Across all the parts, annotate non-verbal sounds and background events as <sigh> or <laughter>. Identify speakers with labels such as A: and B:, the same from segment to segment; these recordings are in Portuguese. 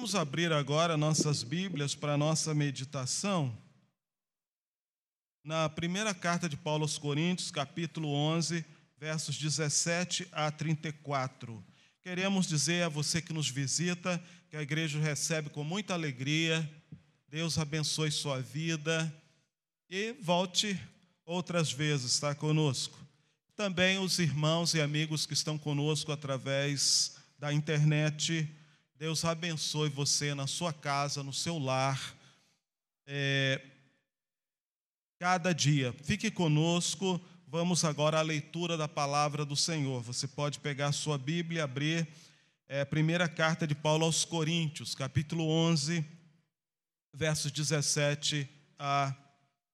A: Vamos abrir agora nossas Bíblias para nossa meditação. Na primeira carta de Paulo aos Coríntios, capítulo 11, versos 17 a 34. Queremos dizer a você que nos visita que a igreja recebe com muita alegria. Deus abençoe sua vida e volte outras vezes estar conosco. Também os irmãos e amigos que estão conosco através da internet Deus abençoe você na sua casa, no seu lar, é, cada dia. Fique conosco. Vamos agora à leitura da palavra do Senhor. Você pode pegar sua Bíblia e abrir é, a primeira carta de Paulo aos Coríntios, capítulo 11, versos 17 a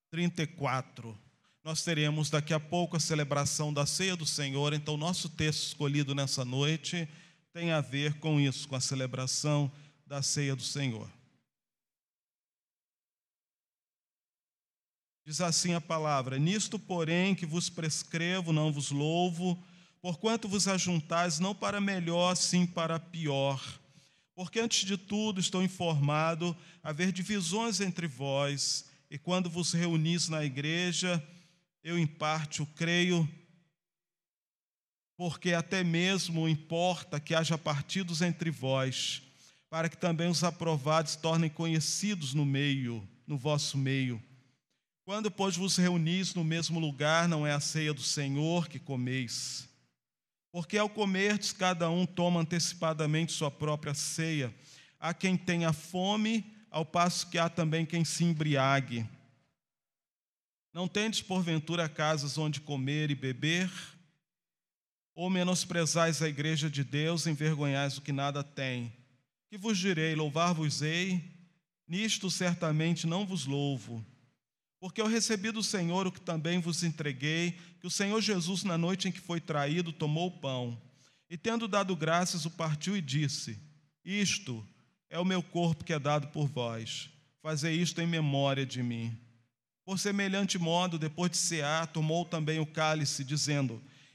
A: 34. Nós teremos daqui a pouco a celebração da ceia do Senhor, então, nosso texto escolhido nessa noite tem a ver com isso, com a celebração da ceia do Senhor. Diz assim a palavra: Nisto, porém, que vos prescrevo, não vos louvo, porquanto vos ajuntais não para melhor, sim para pior. Porque antes de tudo estou informado haver divisões entre vós, e quando vos reunis na igreja, eu em parte o creio, porque até mesmo importa que haja partidos entre vós, para que também os aprovados tornem conhecidos no meio, no vosso meio. Quando, pois, vos reunis no mesmo lugar, não é a ceia do Senhor que comeis. Porque ao comerdes, cada um toma antecipadamente sua própria ceia. Há quem tenha fome, ao passo que há também quem se embriague. Não tendes, porventura, casas onde comer e beber? Ou menosprezais a igreja de Deus, envergonhais o que nada tem? Que vos direi, louvar-vos-ei? Nisto certamente não vos louvo. Porque eu recebi do Senhor o que também vos entreguei, que o Senhor Jesus, na noite em que foi traído, tomou o pão, e tendo dado graças, o partiu e disse: Isto é o meu corpo que é dado por vós. Fazei isto em memória de mim. Por semelhante modo, depois de cear, tomou também o cálice, dizendo: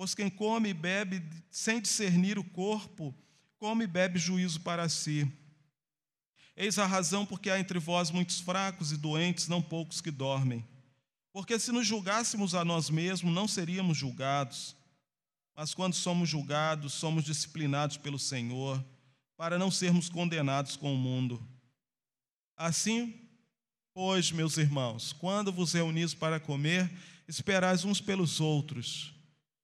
A: Pois quem come e bebe sem discernir o corpo, come e bebe juízo para si. Eis a razão porque há entre vós muitos fracos e doentes, não poucos que dormem. Porque se nos julgássemos a nós mesmos, não seríamos julgados. Mas quando somos julgados, somos disciplinados pelo Senhor, para não sermos condenados com o mundo. Assim, pois, meus irmãos, quando vos reunis para comer, esperais uns pelos outros.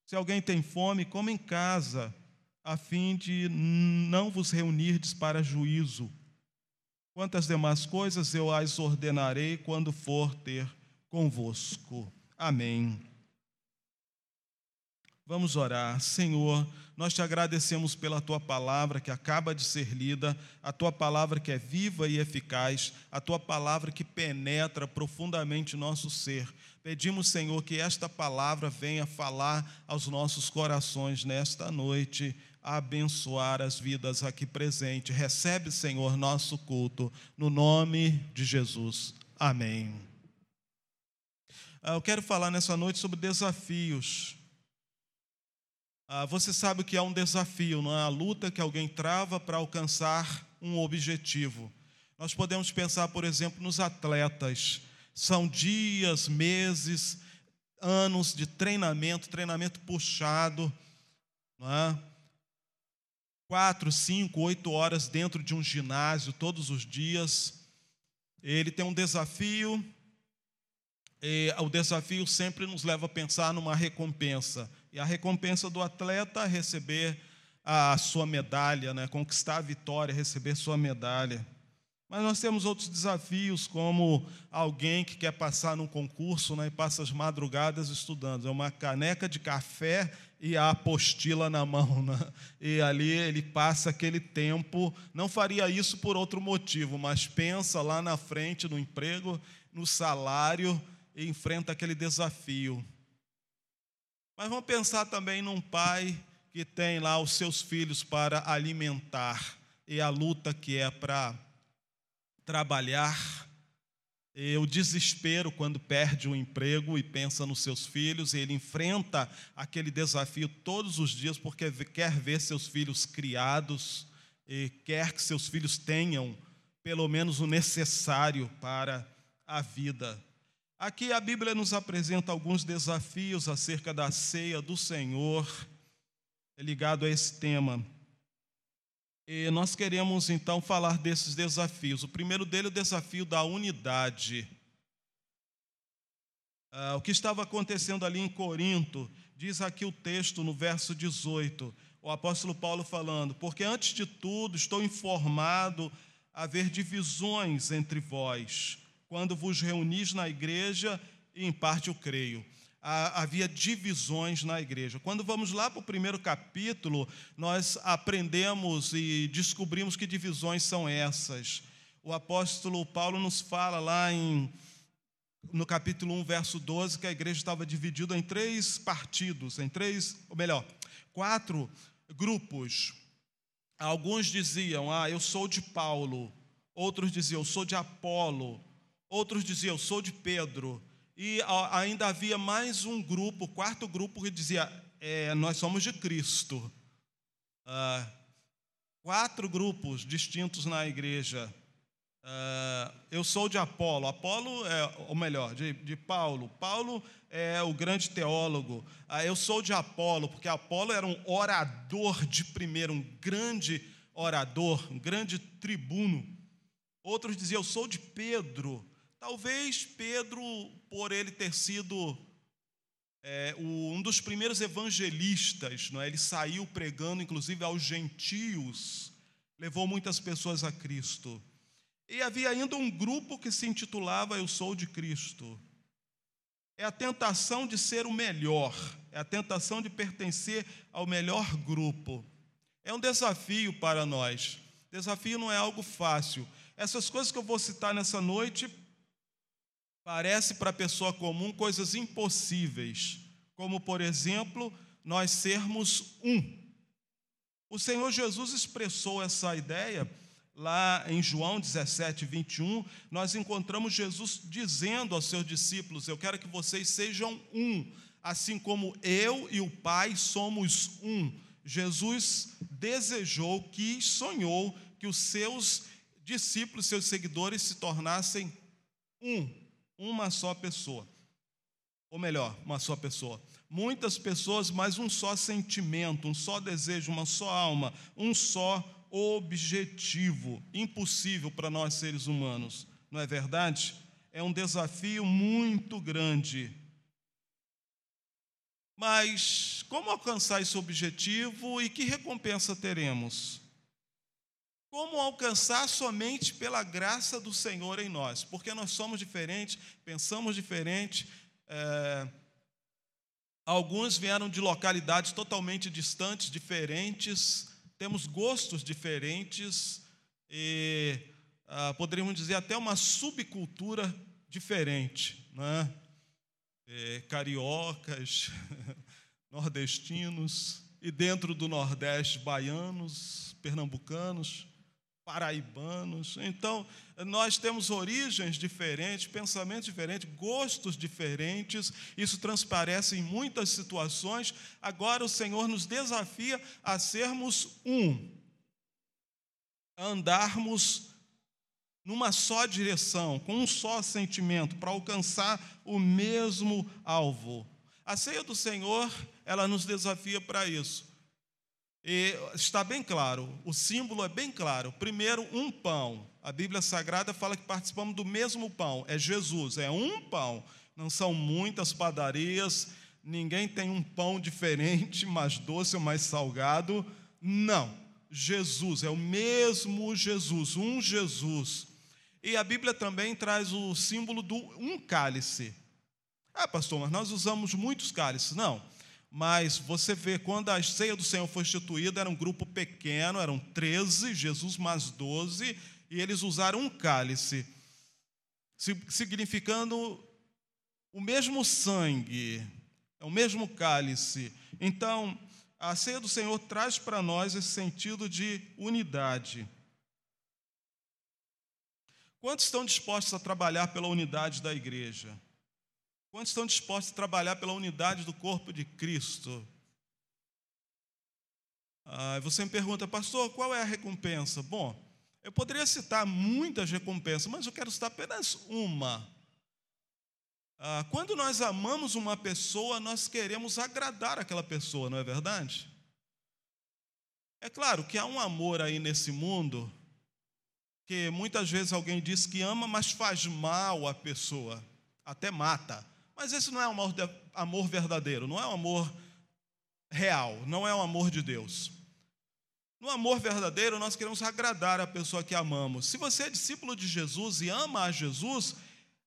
A: Se alguém tem fome, coma em casa, a fim de não vos reunirdes para juízo. Quantas demais coisas eu as ordenarei quando for ter convosco. Amém. Vamos orar. Senhor, nós te agradecemos pela tua palavra que acaba de ser lida, a tua palavra que é viva e eficaz, a tua palavra que penetra profundamente nosso ser. Pedimos, Senhor, que esta palavra venha falar aos nossos corações nesta noite, abençoar as vidas aqui presentes. Recebe, Senhor, nosso culto, no nome de Jesus. Amém. Ah, eu quero falar nessa noite sobre desafios. Ah, você sabe que é um desafio, não é a luta que alguém trava para alcançar um objetivo. Nós podemos pensar, por exemplo, nos atletas. São dias, meses, anos de treinamento, treinamento puxado, não é? quatro, cinco, oito horas dentro de um ginásio todos os dias. Ele tem um desafio, e o desafio sempre nos leva a pensar numa recompensa. E a recompensa do atleta é receber a sua medalha, né? conquistar a vitória, receber sua medalha. Mas nós temos outros desafios, como alguém que quer passar num concurso né, e passa as madrugadas estudando. É uma caneca de café e a apostila na mão. Né? E ali ele passa aquele tempo, não faria isso por outro motivo, mas pensa lá na frente no emprego, no salário e enfrenta aquele desafio. Mas vamos pensar também num pai que tem lá os seus filhos para alimentar e a luta que é para trabalhar e o desespero quando perde o emprego e pensa nos seus filhos, e ele enfrenta aquele desafio todos os dias porque quer ver seus filhos criados e quer que seus filhos tenham pelo menos o necessário para a vida. Aqui a Bíblia nos apresenta alguns desafios acerca da ceia do Senhor, ligado a esse tema. E nós queremos então falar desses desafios. O primeiro dele é o desafio da unidade. Ah, o que estava acontecendo ali em Corinto, diz aqui o texto no verso 18, o apóstolo Paulo falando: Porque antes de tudo estou informado haver divisões entre vós, quando vos reunis na igreja, e em parte eu creio havia divisões na igreja. Quando vamos lá para o primeiro capítulo, nós aprendemos e descobrimos que divisões são essas. O apóstolo Paulo nos fala lá em, no capítulo 1, verso 12, que a igreja estava dividida em três partidos, em três, ou melhor, quatro grupos. Alguns diziam, ah, eu sou de Paulo. Outros diziam, eu sou de Apolo. Outros diziam, eu sou de Pedro e ainda havia mais um grupo, quarto grupo, que dizia: é, Nós somos de Cristo. Ah, quatro grupos distintos na igreja. Ah, eu sou de Apolo. Apolo é, ou melhor, de, de Paulo. Paulo é o grande teólogo. Ah, eu sou de Apolo, porque Apolo era um orador de primeiro, um grande orador, um grande tribuno. Outros diziam: Eu sou de Pedro Talvez Pedro, por ele ter sido é, um dos primeiros evangelistas, não é? ele saiu pregando, inclusive, aos gentios, levou muitas pessoas a Cristo. E havia ainda um grupo que se intitulava Eu Sou de Cristo. É a tentação de ser o melhor, é a tentação de pertencer ao melhor grupo. É um desafio para nós. Desafio não é algo fácil. Essas coisas que eu vou citar nessa noite Parece para a pessoa comum coisas impossíveis, como, por exemplo, nós sermos um. O Senhor Jesus expressou essa ideia lá em João 17, 21. Nós encontramos Jesus dizendo aos seus discípulos: Eu quero que vocês sejam um, assim como eu e o Pai somos um. Jesus desejou, quis, sonhou que os seus discípulos, seus seguidores se tornassem um uma só pessoa. Ou melhor, uma só pessoa. Muitas pessoas, mas um só sentimento, um só desejo, uma só alma, um só objetivo. Impossível para nós seres humanos, não é verdade? É um desafio muito grande. Mas como alcançar esse objetivo e que recompensa teremos? Como alcançar somente pela graça do Senhor em nós? Porque nós somos diferentes, pensamos diferente. É, alguns vieram de localidades totalmente distantes, diferentes, temos gostos diferentes e ah, poderíamos dizer até uma subcultura diferente, né? É, cariocas, <laughs> nordestinos e dentro do Nordeste baianos, pernambucanos paraibanos. Então, nós temos origens diferentes, pensamentos diferentes, gostos diferentes, isso transparece em muitas situações. Agora, o Senhor nos desafia a sermos um, a andarmos numa só direção, com um só sentimento, para alcançar o mesmo alvo. A ceia do Senhor, ela nos desafia para isso. E está bem claro, o símbolo é bem claro. Primeiro, um pão. A Bíblia Sagrada fala que participamos do mesmo pão. É Jesus, é um pão. Não são muitas padarias, ninguém tem um pão diferente, <laughs> mais doce ou mais salgado. Não. Jesus, é o mesmo Jesus, um Jesus. E a Bíblia também traz o símbolo do um cálice. Ah, pastor, mas nós usamos muitos cálices. Não mas você vê, quando a ceia do Senhor foi instituída, era um grupo pequeno, eram 13, Jesus mais 12, e eles usaram um cálice, significando o mesmo sangue, é o mesmo cálice. Então, a ceia do Senhor traz para nós esse sentido de unidade. Quantos estão dispostos a trabalhar pela unidade da igreja? Quantos estão dispostos a trabalhar pela unidade do corpo de Cristo? Ah, você me pergunta, pastor, qual é a recompensa? Bom, eu poderia citar muitas recompensas, mas eu quero citar apenas uma. Ah, quando nós amamos uma pessoa, nós queremos agradar aquela pessoa, não é verdade? É claro que há um amor aí nesse mundo que muitas vezes alguém diz que ama, mas faz mal à pessoa, até mata. Mas esse não é amor, amor verdadeiro, não é um amor real, não é um amor de Deus. No amor verdadeiro, nós queremos agradar a pessoa que amamos. Se você é discípulo de Jesus e ama a Jesus,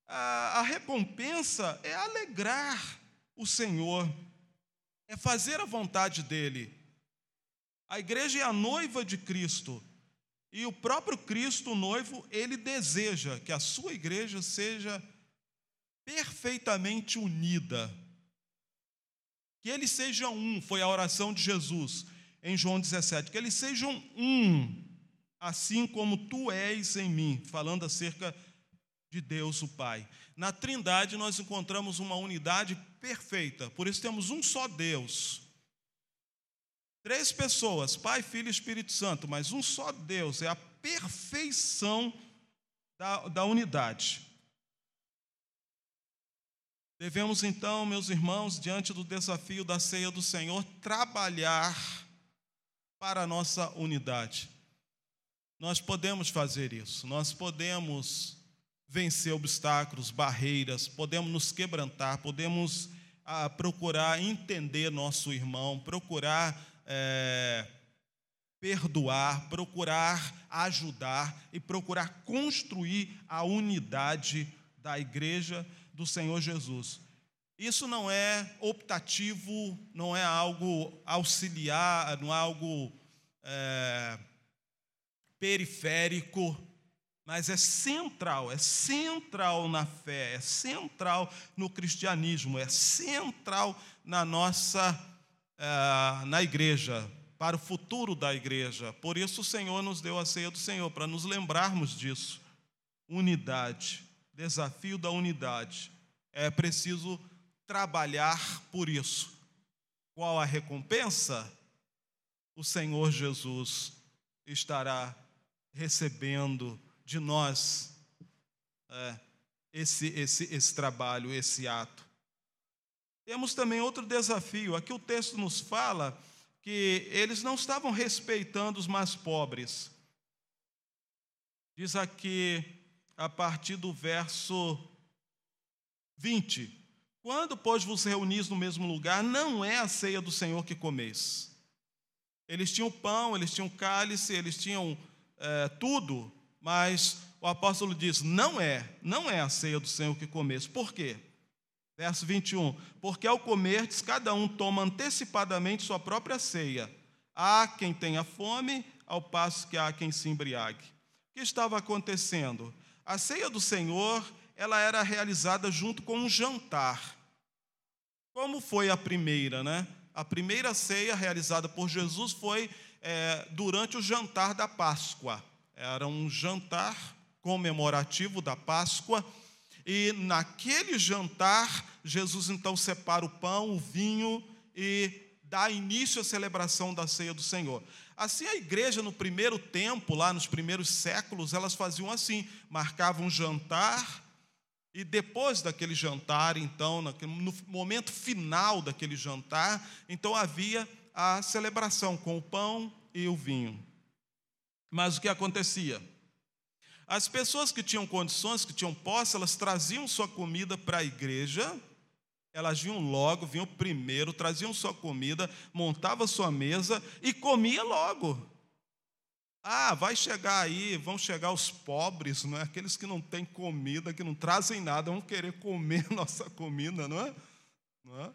A: a recompensa é alegrar o Senhor, é fazer a vontade dEle. A igreja é a noiva de Cristo. E o próprio Cristo, o noivo, ele deseja que a sua igreja seja perfeitamente unida. Que eles sejam um, foi a oração de Jesus em João 17, que eles sejam um, assim como tu és em mim, falando acerca de Deus o Pai. Na Trindade nós encontramos uma unidade perfeita, por isso temos um só Deus. Três pessoas, Pai, Filho e Espírito Santo, mas um só Deus, é a perfeição da, da unidade. Devemos então, meus irmãos, diante do desafio da ceia do Senhor, trabalhar para a nossa unidade. Nós podemos fazer isso, nós podemos vencer obstáculos, barreiras, podemos nos quebrantar, podemos ah, procurar entender nosso irmão, procurar é, perdoar, procurar ajudar e procurar construir a unidade da igreja do Senhor Jesus. Isso não é optativo, não é algo auxiliar, não é algo é, periférico, mas é central, é central na fé, é central no cristianismo, é central na nossa, é, na igreja, para o futuro da igreja. Por isso o Senhor nos deu a ceia do Senhor, para nos lembrarmos disso. Unidade desafio da unidade. É preciso trabalhar por isso. Qual a recompensa? O Senhor Jesus estará recebendo de nós é, esse, esse, esse trabalho, esse ato. Temos também outro desafio. Aqui o texto nos fala que eles não estavam respeitando os mais pobres. Diz aqui a partir do verso 20. Quando, pois, vos reunis no mesmo lugar, não é a ceia do Senhor que comeis. Eles tinham pão, eles tinham cálice, eles tinham é, tudo, mas o apóstolo diz: não é, não é a ceia do Senhor que comeis. Por quê? Verso 21. Porque ao comerdes, cada um toma antecipadamente sua própria ceia. Há quem tenha fome, ao passo que há quem se embriague. O que estava acontecendo? A ceia do Senhor, ela era realizada junto com um jantar. Como foi a primeira, né? A primeira ceia realizada por Jesus foi é, durante o jantar da Páscoa. Era um jantar comemorativo da Páscoa. E naquele jantar, Jesus então separa o pão, o vinho e dá início à celebração da ceia do Senhor. Assim, a igreja no primeiro tempo, lá nos primeiros séculos, elas faziam assim: marcavam um jantar, e depois daquele jantar, então, no momento final daquele jantar, então havia a celebração com o pão e o vinho. Mas o que acontecia? As pessoas que tinham condições, que tinham posse, elas traziam sua comida para a igreja, elas vinham logo, vinham primeiro, traziam sua comida, montavam sua mesa e comia logo. Ah, vai chegar aí, vão chegar os pobres, não é? Aqueles que não têm comida, que não trazem nada, vão querer comer <laughs> nossa comida, não é? Não é?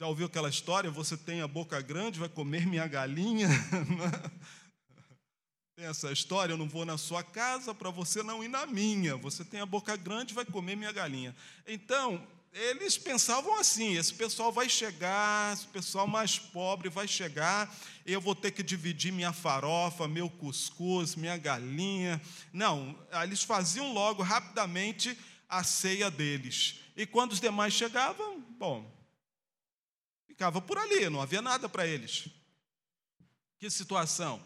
A: Já ouviu aquela história? Você tem a boca grande, vai comer minha galinha? <laughs> tem essa história, eu não vou na sua casa para você não ir na minha. Você tem a boca grande, vai comer minha galinha. Então, eles pensavam assim: esse pessoal vai chegar, esse pessoal mais pobre vai chegar, eu vou ter que dividir minha farofa, meu cuscuz, minha galinha. Não, eles faziam logo, rapidamente, a ceia deles. E quando os demais chegavam, bom, ficava por ali, não havia nada para eles. Que situação?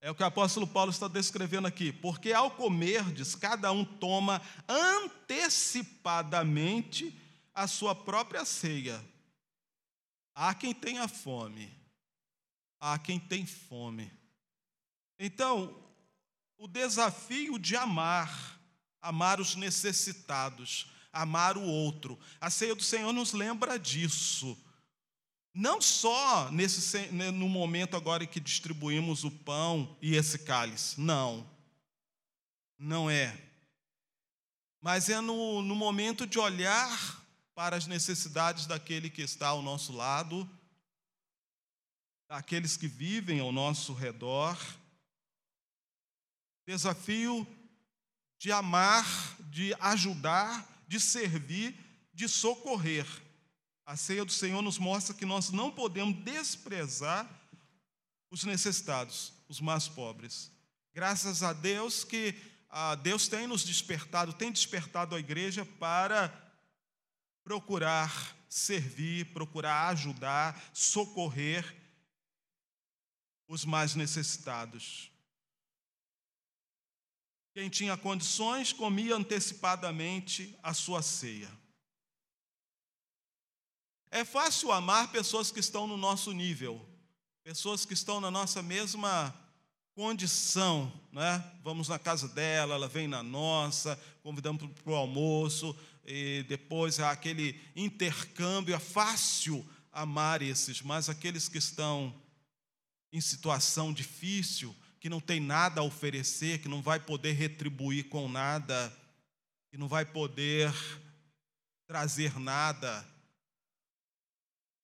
A: É o que o apóstolo Paulo está descrevendo aqui. Porque ao comerdes, cada um toma antecipadamente a sua própria ceia. Há quem tenha fome, há quem tem fome. Então, o desafio de amar, amar os necessitados, amar o outro. A ceia do Senhor nos lembra disso. Não só nesse, no momento agora em que distribuímos o pão e esse cálice. Não. Não é. Mas é no, no momento de olhar para as necessidades daquele que está ao nosso lado, daqueles que vivem ao nosso redor. Desafio de amar, de ajudar, de servir, de socorrer. A ceia do Senhor nos mostra que nós não podemos desprezar os necessitados, os mais pobres. Graças a Deus que ah, Deus tem nos despertado, tem despertado a igreja para procurar servir, procurar ajudar, socorrer os mais necessitados. Quem tinha condições comia antecipadamente a sua ceia. É fácil amar pessoas que estão no nosso nível, pessoas que estão na nossa mesma condição, né? Vamos na casa dela, ela vem na nossa, convidamos para o almoço, e depois há aquele intercâmbio. É fácil amar esses, mas aqueles que estão em situação difícil, que não tem nada a oferecer, que não vai poder retribuir com nada, que não vai poder trazer nada,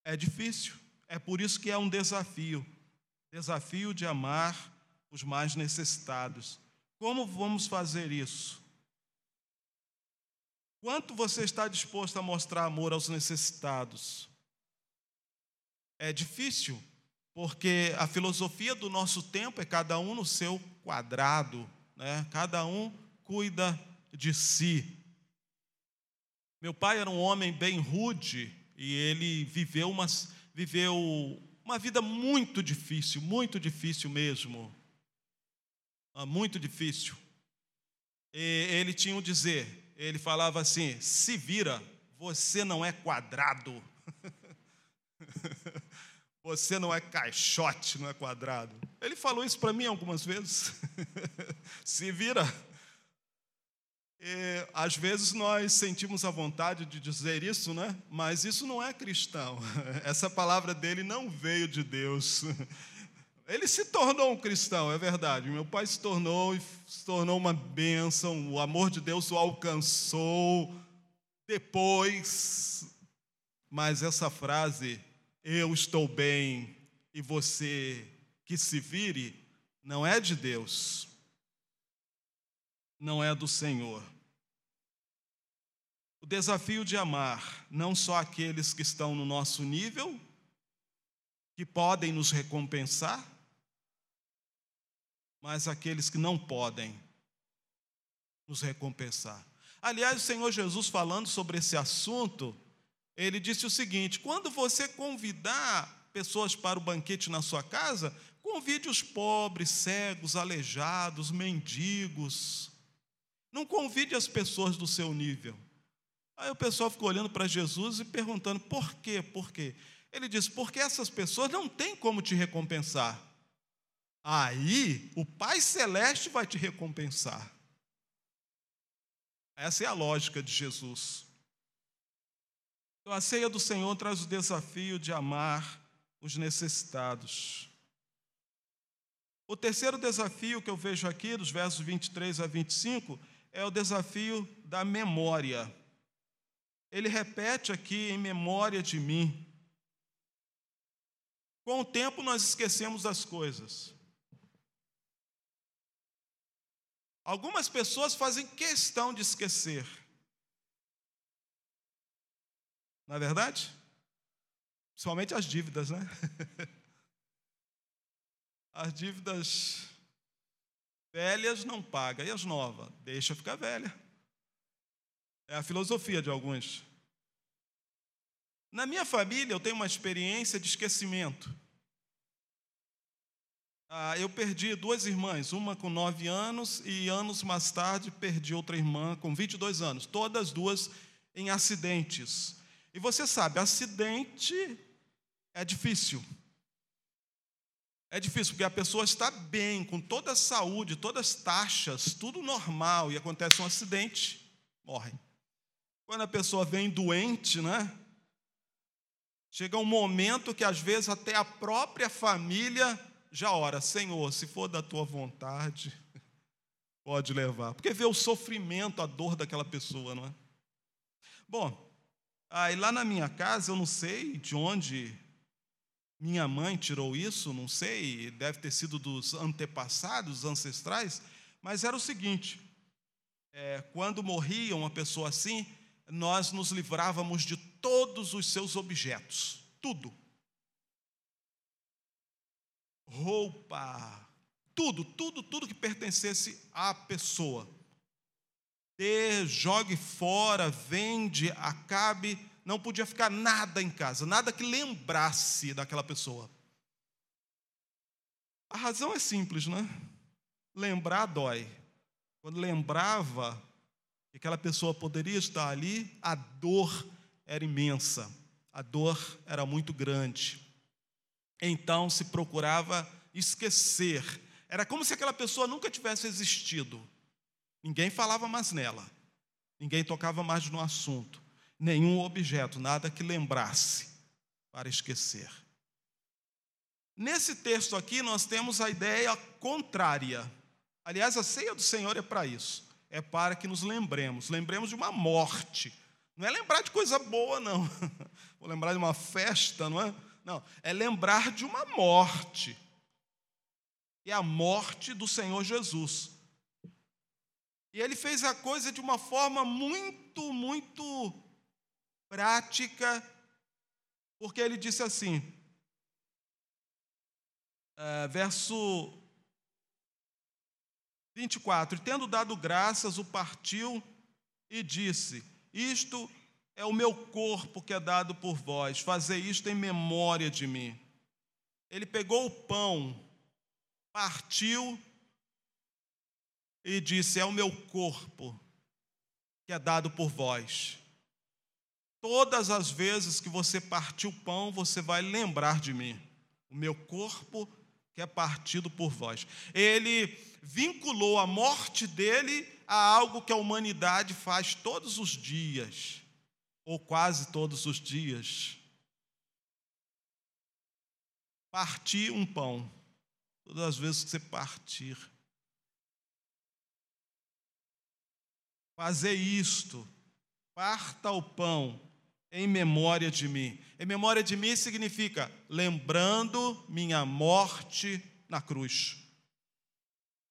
A: é difícil. É por isso que é um desafio desafio de amar os mais necessitados. Como vamos fazer isso? Quanto você está disposto a mostrar amor aos necessitados? É difícil, porque a filosofia do nosso tempo é cada um no seu quadrado, né? cada um cuida de si. Meu pai era um homem bem rude e ele viveu uma, viveu uma vida muito difícil, muito difícil mesmo. Ah, muito difícil. E ele tinha um dizer: ele falava assim: se vira, você não é quadrado. <laughs> você não é caixote, não é quadrado. Ele falou isso para mim algumas vezes. <laughs> se vira. E, às vezes nós sentimos a vontade de dizer isso, né? Mas isso não é cristão. <laughs> Essa palavra dele não veio de Deus. Ele se tornou um cristão, é verdade. Meu pai se tornou e se tornou uma bênção. O amor de Deus o alcançou depois. Mas essa frase, eu estou bem e você que se vire, não é de Deus. Não é do Senhor. O desafio de amar não só aqueles que estão no nosso nível, que podem nos recompensar, mas aqueles que não podem nos recompensar. Aliás, o Senhor Jesus, falando sobre esse assunto, ele disse o seguinte: quando você convidar pessoas para o banquete na sua casa, convide os pobres, cegos, aleijados, mendigos. Não convide as pessoas do seu nível. Aí o pessoal ficou olhando para Jesus e perguntando: por quê? Por quê? Ele disse: porque essas pessoas não têm como te recompensar. Aí o Pai Celeste vai te recompensar. Essa é a lógica de Jesus. Então, a ceia do Senhor traz o desafio de amar os necessitados. O terceiro desafio que eu vejo aqui, dos versos 23 a 25, é o desafio da memória. Ele repete aqui, em memória de mim. Com o tempo, nós esquecemos das coisas. Algumas pessoas fazem questão de esquecer. Não é verdade? Principalmente as dívidas, né? <laughs> As dívidas velhas não paga, e as novas? Deixa ficar velha. É a filosofia de alguns. Na minha família, eu tenho uma experiência de esquecimento. Ah, eu perdi duas irmãs, uma com nove anos e anos mais tarde perdi outra irmã com 22 anos, todas duas em acidentes. E você sabe, acidente é difícil. É difícil, porque a pessoa está bem, com toda a saúde, todas as taxas, tudo normal, e acontece um acidente, morre. Quando a pessoa vem doente, né? Chega um momento que às vezes até a própria família já ora, Senhor, se for da tua vontade, <laughs> pode levar. Porque vê o sofrimento, a dor daquela pessoa, não é? Bom, aí lá na minha casa, eu não sei de onde minha mãe tirou isso, não sei, deve ter sido dos antepassados, ancestrais, mas era o seguinte: é, quando morria uma pessoa assim, nós nos livrávamos de todos os seus objetos, tudo. Roupa, tudo, tudo, tudo que pertencesse à pessoa. Dê, jogue fora, vende, acabe não podia ficar nada em casa, nada que lembrasse daquela pessoa. A razão é simples, né? Lembrar dói. Quando lembrava que aquela pessoa poderia estar ali, a dor era imensa, a dor era muito grande. Então se procurava esquecer. Era como se aquela pessoa nunca tivesse existido. Ninguém falava mais nela, ninguém tocava mais no assunto nenhum objeto, nada que lembrasse para esquecer. Nesse texto aqui, nós temos a ideia contrária. Aliás, a ceia do Senhor é para isso. É para que nos lembremos. Lembremos de uma morte. Não é lembrar de coisa boa, não. <laughs> Vou lembrar de uma festa, não é? Não. É lembrar de uma morte. E a morte do Senhor Jesus. E ele fez a coisa de uma forma muito, muito prática, porque ele disse assim, uh, verso 24: Tendo dado graças, o partiu e disse: Isto é o meu corpo que é dado por vós, fazei isto em memória de mim. Ele pegou o pão, partiu e disse: É o meu corpo que é dado por vós. Todas as vezes que você partir o pão, você vai lembrar de mim. O meu corpo que é partido por vós. Ele vinculou a morte dele a algo que a humanidade faz todos os dias, ou quase todos os dias. Partir um pão. Todas as vezes que você partir. Fazer isto. Parta o pão em memória de mim. Em memória de mim significa lembrando minha morte na cruz.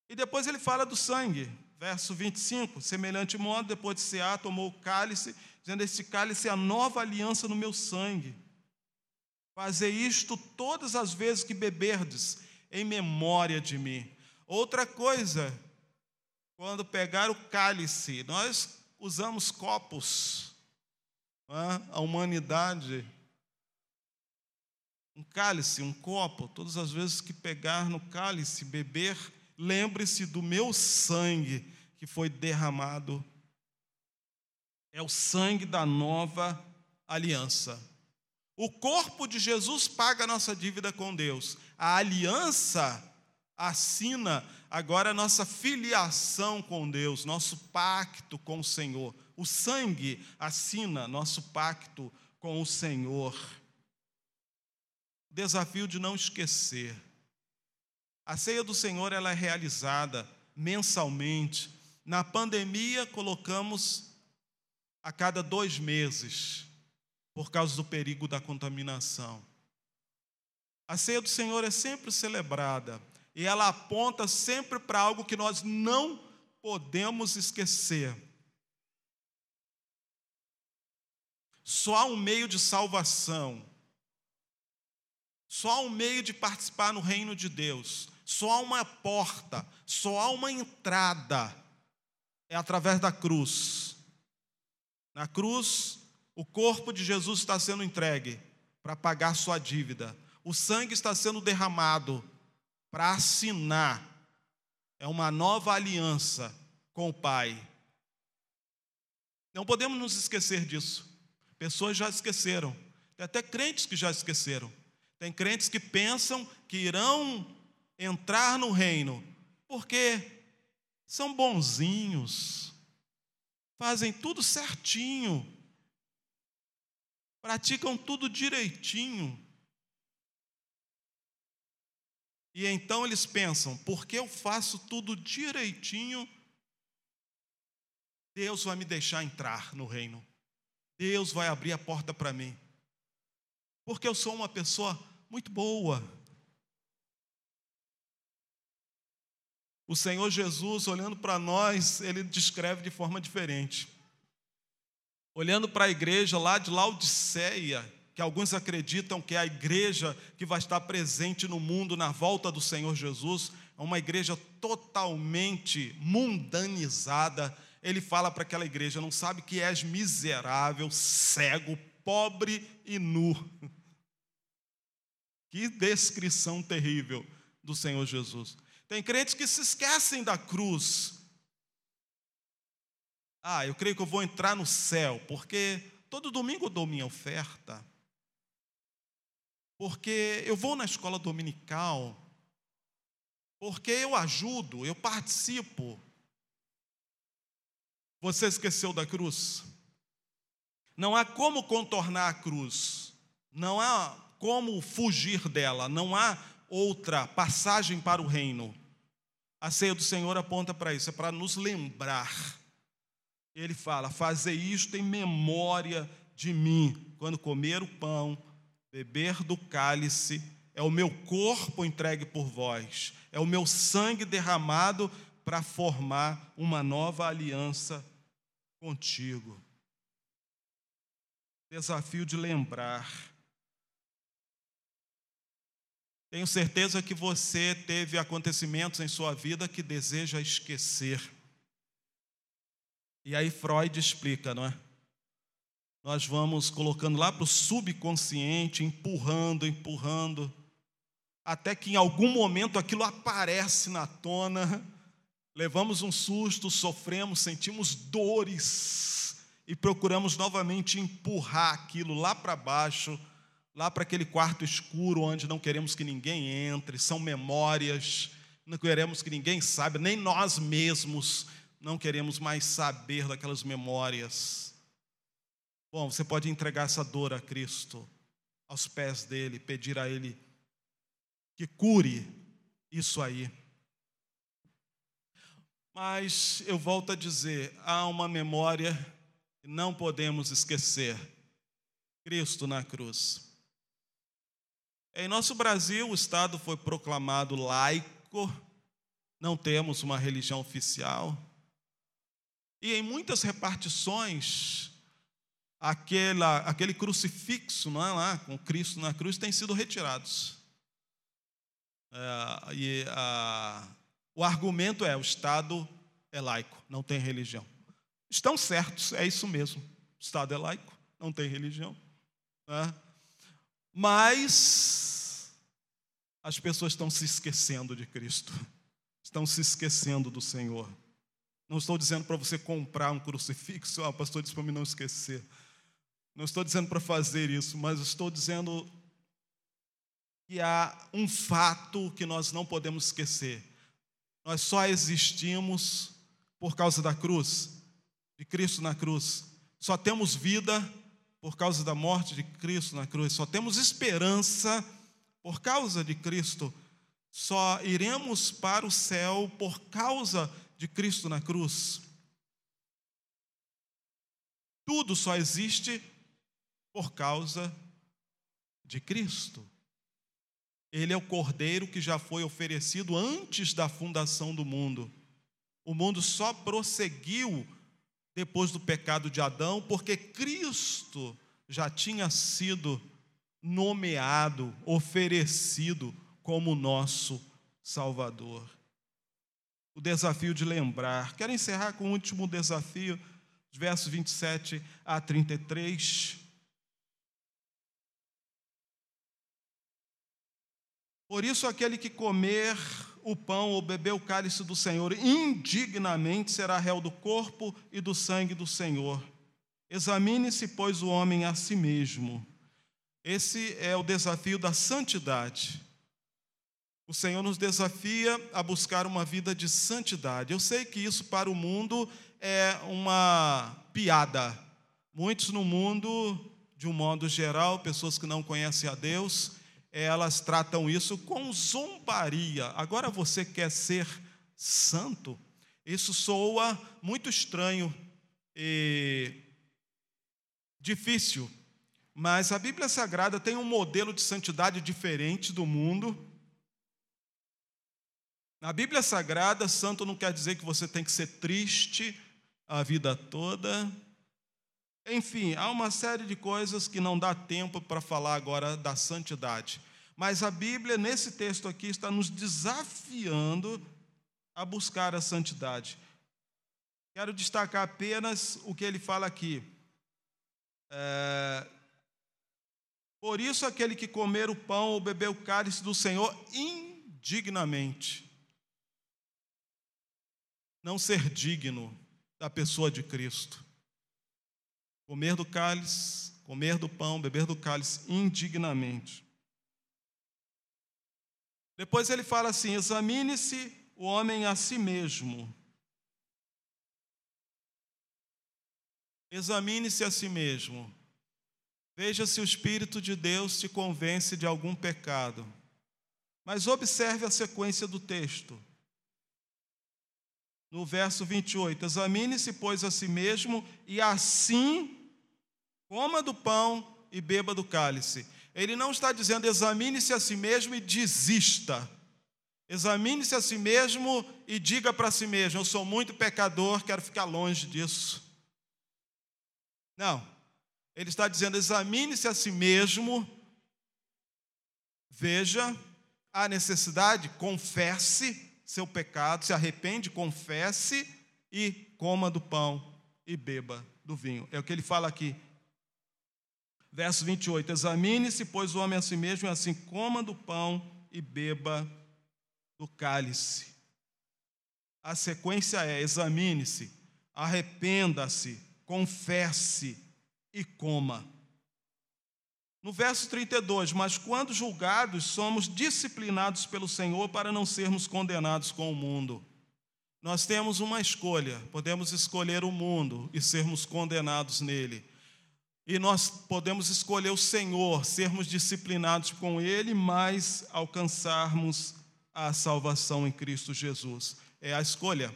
A: E depois ele fala do sangue, verso 25: semelhante modo, depois de cear, tomou o cálice, dizendo: Este cálice é a nova aliança no meu sangue. Fazer isto todas as vezes que beberdes, em memória de mim. Outra coisa, quando pegar o cálice, nós usamos copos a humanidade. Um cálice, um copo, todas as vezes que pegar no cálice, beber, lembre-se do meu sangue que foi derramado. É o sangue da nova aliança. O corpo de Jesus paga a nossa dívida com Deus. A aliança assina agora a nossa filiação com Deus, nosso pacto com o Senhor. O sangue assina nosso pacto com o Senhor. Desafio de não esquecer. A ceia do Senhor ela é realizada mensalmente. Na pandemia, colocamos a cada dois meses, por causa do perigo da contaminação. A ceia do Senhor é sempre celebrada e ela aponta sempre para algo que nós não podemos esquecer. Só há um meio de salvação, só há um meio de participar no reino de Deus, só há uma porta, só há uma entrada, é através da cruz. Na cruz, o corpo de Jesus está sendo entregue para pagar sua dívida, o sangue está sendo derramado para assinar é uma nova aliança com o Pai. Não podemos nos esquecer disso. Pessoas já esqueceram. Tem até crentes que já esqueceram. Tem crentes que pensam que irão entrar no reino porque são bonzinhos, fazem tudo certinho, praticam tudo direitinho. E então eles pensam: porque eu faço tudo direitinho, Deus vai me deixar entrar no reino. Deus vai abrir a porta para mim. Porque eu sou uma pessoa muito boa. O Senhor Jesus, olhando para nós, ele descreve de forma diferente. Olhando para a igreja lá de Laodiceia, que alguns acreditam que é a igreja que vai estar presente no mundo na volta do Senhor Jesus, é uma igreja totalmente mundanizada. Ele fala para aquela igreja: não sabe que és miserável, cego, pobre e nu. <laughs> Que descrição terrível do Senhor Jesus. Tem crentes que se esquecem da cruz. Ah, eu creio que eu vou entrar no céu, porque todo domingo eu dou minha oferta porque eu vou na escola dominical, porque eu ajudo, eu participo. Você esqueceu da cruz? Não há como contornar a cruz, não há como fugir dela, não há outra passagem para o reino. A ceia do Senhor aponta para isso, é para nos lembrar. Ele fala: Fazer isto em memória de mim, quando comer o pão Beber do cálice é o meu corpo entregue por vós, é o meu sangue derramado para formar uma nova aliança contigo. Desafio de lembrar. Tenho certeza que você teve acontecimentos em sua vida que deseja esquecer. E aí Freud explica, não é? nós vamos colocando lá para o subconsciente, empurrando, empurrando, até que em algum momento aquilo aparece na tona, levamos um susto, sofremos, sentimos dores e procuramos novamente empurrar aquilo lá para baixo, lá para aquele quarto escuro onde não queremos que ninguém entre, são memórias, não queremos que ninguém saiba, nem nós mesmos não queremos mais saber daquelas memórias. Bom, você pode entregar essa dor a Cristo, aos pés dele, pedir a Ele que cure isso aí. Mas eu volto a dizer: há uma memória que não podemos esquecer: Cristo na cruz. Em nosso Brasil, o Estado foi proclamado laico, não temos uma religião oficial, e em muitas repartições, aquela, aquele crucifixo não é, lá, com Cristo na cruz tem sido retirados. É, e a, o argumento é: o Estado é laico, não tem religião. Estão certos, é isso mesmo. O Estado é laico, não tem religião. É? Mas as pessoas estão se esquecendo de Cristo, estão se esquecendo do Senhor. Não estou dizendo para você comprar um crucifixo, ah, o pastor disse para mim não esquecer. Não estou dizendo para fazer isso, mas estou dizendo que há um fato que nós não podemos esquecer. Nós só existimos por causa da cruz, de Cristo na cruz. Só temos vida por causa da morte de Cristo na cruz. Só temos esperança por causa de Cristo. Só iremos para o céu por causa de Cristo na cruz. Tudo só existe por causa de Cristo. Ele é o cordeiro que já foi oferecido antes da fundação do mundo. O mundo só prosseguiu depois do pecado de Adão, porque Cristo já tinha sido nomeado, oferecido como nosso Salvador. O desafio de lembrar. Quero encerrar com o último desafio, versos 27 a 33. Por isso, aquele que comer o pão ou beber o cálice do Senhor indignamente será réu do corpo e do sangue do Senhor. Examine-se, pois, o homem a si mesmo. Esse é o desafio da santidade. O Senhor nos desafia a buscar uma vida de santidade. Eu sei que isso para o mundo é uma piada. Muitos no mundo, de um modo geral, pessoas que não conhecem a Deus, elas tratam isso com zombaria. Agora você quer ser santo? Isso soa muito estranho e difícil. Mas a Bíblia Sagrada tem um modelo de santidade diferente do mundo. Na Bíblia Sagrada, santo não quer dizer que você tem que ser triste a vida toda. Enfim, há uma série de coisas que não dá tempo para falar agora da santidade. Mas a Bíblia, nesse texto aqui, está nos desafiando a buscar a santidade. Quero destacar apenas o que ele fala aqui. É... Por isso, aquele que comer o pão ou beber o cálice do Senhor indignamente, não ser digno da pessoa de Cristo comer do cálice, comer do pão, beber do cálice indignamente. Depois ele fala assim: examine-se o homem a si mesmo. Examine-se a si mesmo. Veja se o Espírito de Deus te convence de algum pecado. Mas observe a sequência do texto. No verso 28, examine-se, pois, a si mesmo, e assim Coma do pão e beba do cálice. Ele não está dizendo examine-se a si mesmo e desista. Examine-se a si mesmo e diga para si mesmo: Eu sou muito pecador, quero ficar longe disso. Não. Ele está dizendo: examine-se a si mesmo, veja a necessidade, confesse seu pecado, se arrepende, confesse e coma do pão e beba do vinho. É o que ele fala aqui. Verso 28: Examine-se, pois, o homem a si mesmo, e assim coma do pão e beba do cálice. A sequência é: examine-se, arrependa-se, confesse e coma. No verso 32, mas quando julgados, somos disciplinados pelo Senhor para não sermos condenados com o mundo. Nós temos uma escolha: podemos escolher o mundo e sermos condenados nele e nós podemos escolher o Senhor, sermos disciplinados com Ele, mas alcançarmos a salvação em Cristo Jesus. É a escolha.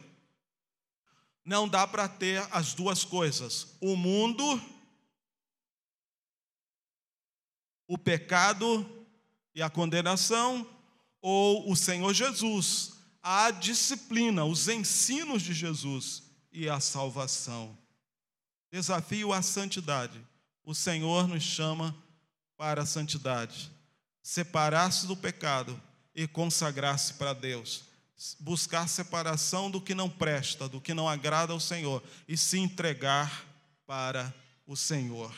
A: Não dá para ter as duas coisas: o mundo, o pecado e a condenação, ou o Senhor Jesus, a disciplina, os ensinos de Jesus e a salvação. Desafio à santidade o Senhor nos chama para a santidade, separar-se do pecado e consagrar-se para Deus, buscar separação do que não presta, do que não agrada ao Senhor e se entregar para o Senhor.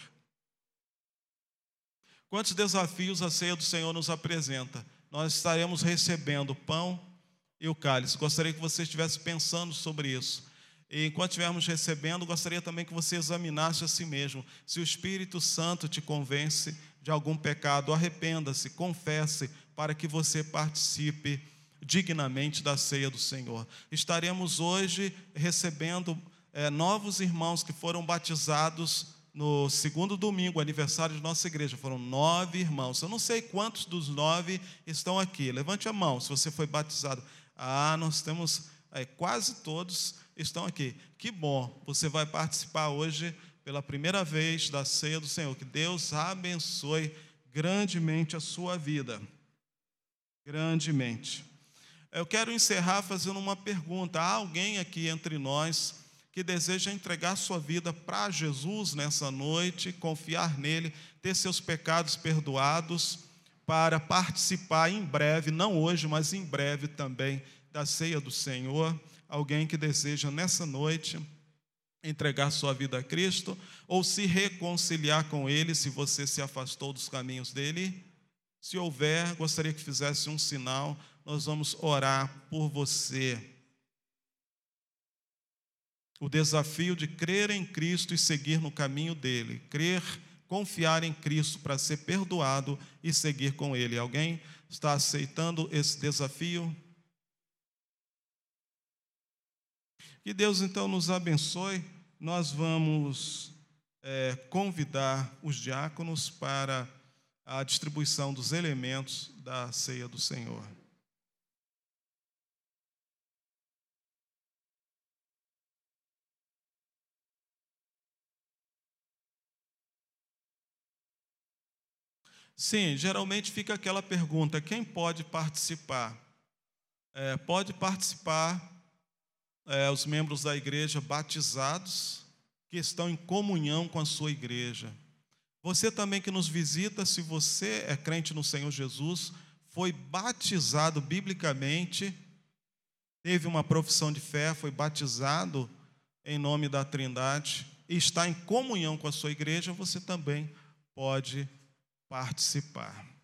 A: Quantos desafios a ceia do Senhor nos apresenta? Nós estaremos recebendo o pão e o cálice. Gostaria que você estivesse pensando sobre isso. E enquanto estivermos recebendo, gostaria também que você examinasse a si mesmo. Se o Espírito Santo te convence de algum pecado, arrependa-se, confesse, para que você participe dignamente da ceia do Senhor. Estaremos hoje recebendo é, novos irmãos que foram batizados no segundo domingo, aniversário de nossa igreja. Foram nove irmãos. Eu não sei quantos dos nove estão aqui. Levante a mão se você foi batizado. Ah, nós temos é, quase todos estão aqui. Que bom, você vai participar hoje pela primeira vez da ceia do Senhor. Que Deus abençoe grandemente a sua vida. grandemente. Eu quero encerrar fazendo uma pergunta. Há alguém aqui entre nós que deseja entregar sua vida para Jesus nessa noite, confiar nele, ter seus pecados perdoados, para participar em breve, não hoje, mas em breve também, da ceia do Senhor? Alguém que deseja nessa noite entregar sua vida a Cristo ou se reconciliar com Ele se você se afastou dos caminhos dele? Se houver, gostaria que fizesse um sinal, nós vamos orar por você. O desafio de crer em Cristo e seguir no caminho dele, crer, confiar em Cristo para ser perdoado e seguir com ele. Alguém está aceitando esse desafio? Que Deus então nos abençoe. Nós vamos é, convidar os diáconos para a distribuição dos elementos da ceia do Senhor. Sim, geralmente fica aquela pergunta: quem pode participar? É, pode participar é, os membros da igreja batizados que estão em comunhão com a sua igreja. Você também que nos visita, se você é crente no Senhor Jesus, foi batizado biblicamente, teve uma profissão de fé, foi batizado em nome da Trindade e está em comunhão com a sua igreja, você também pode participar.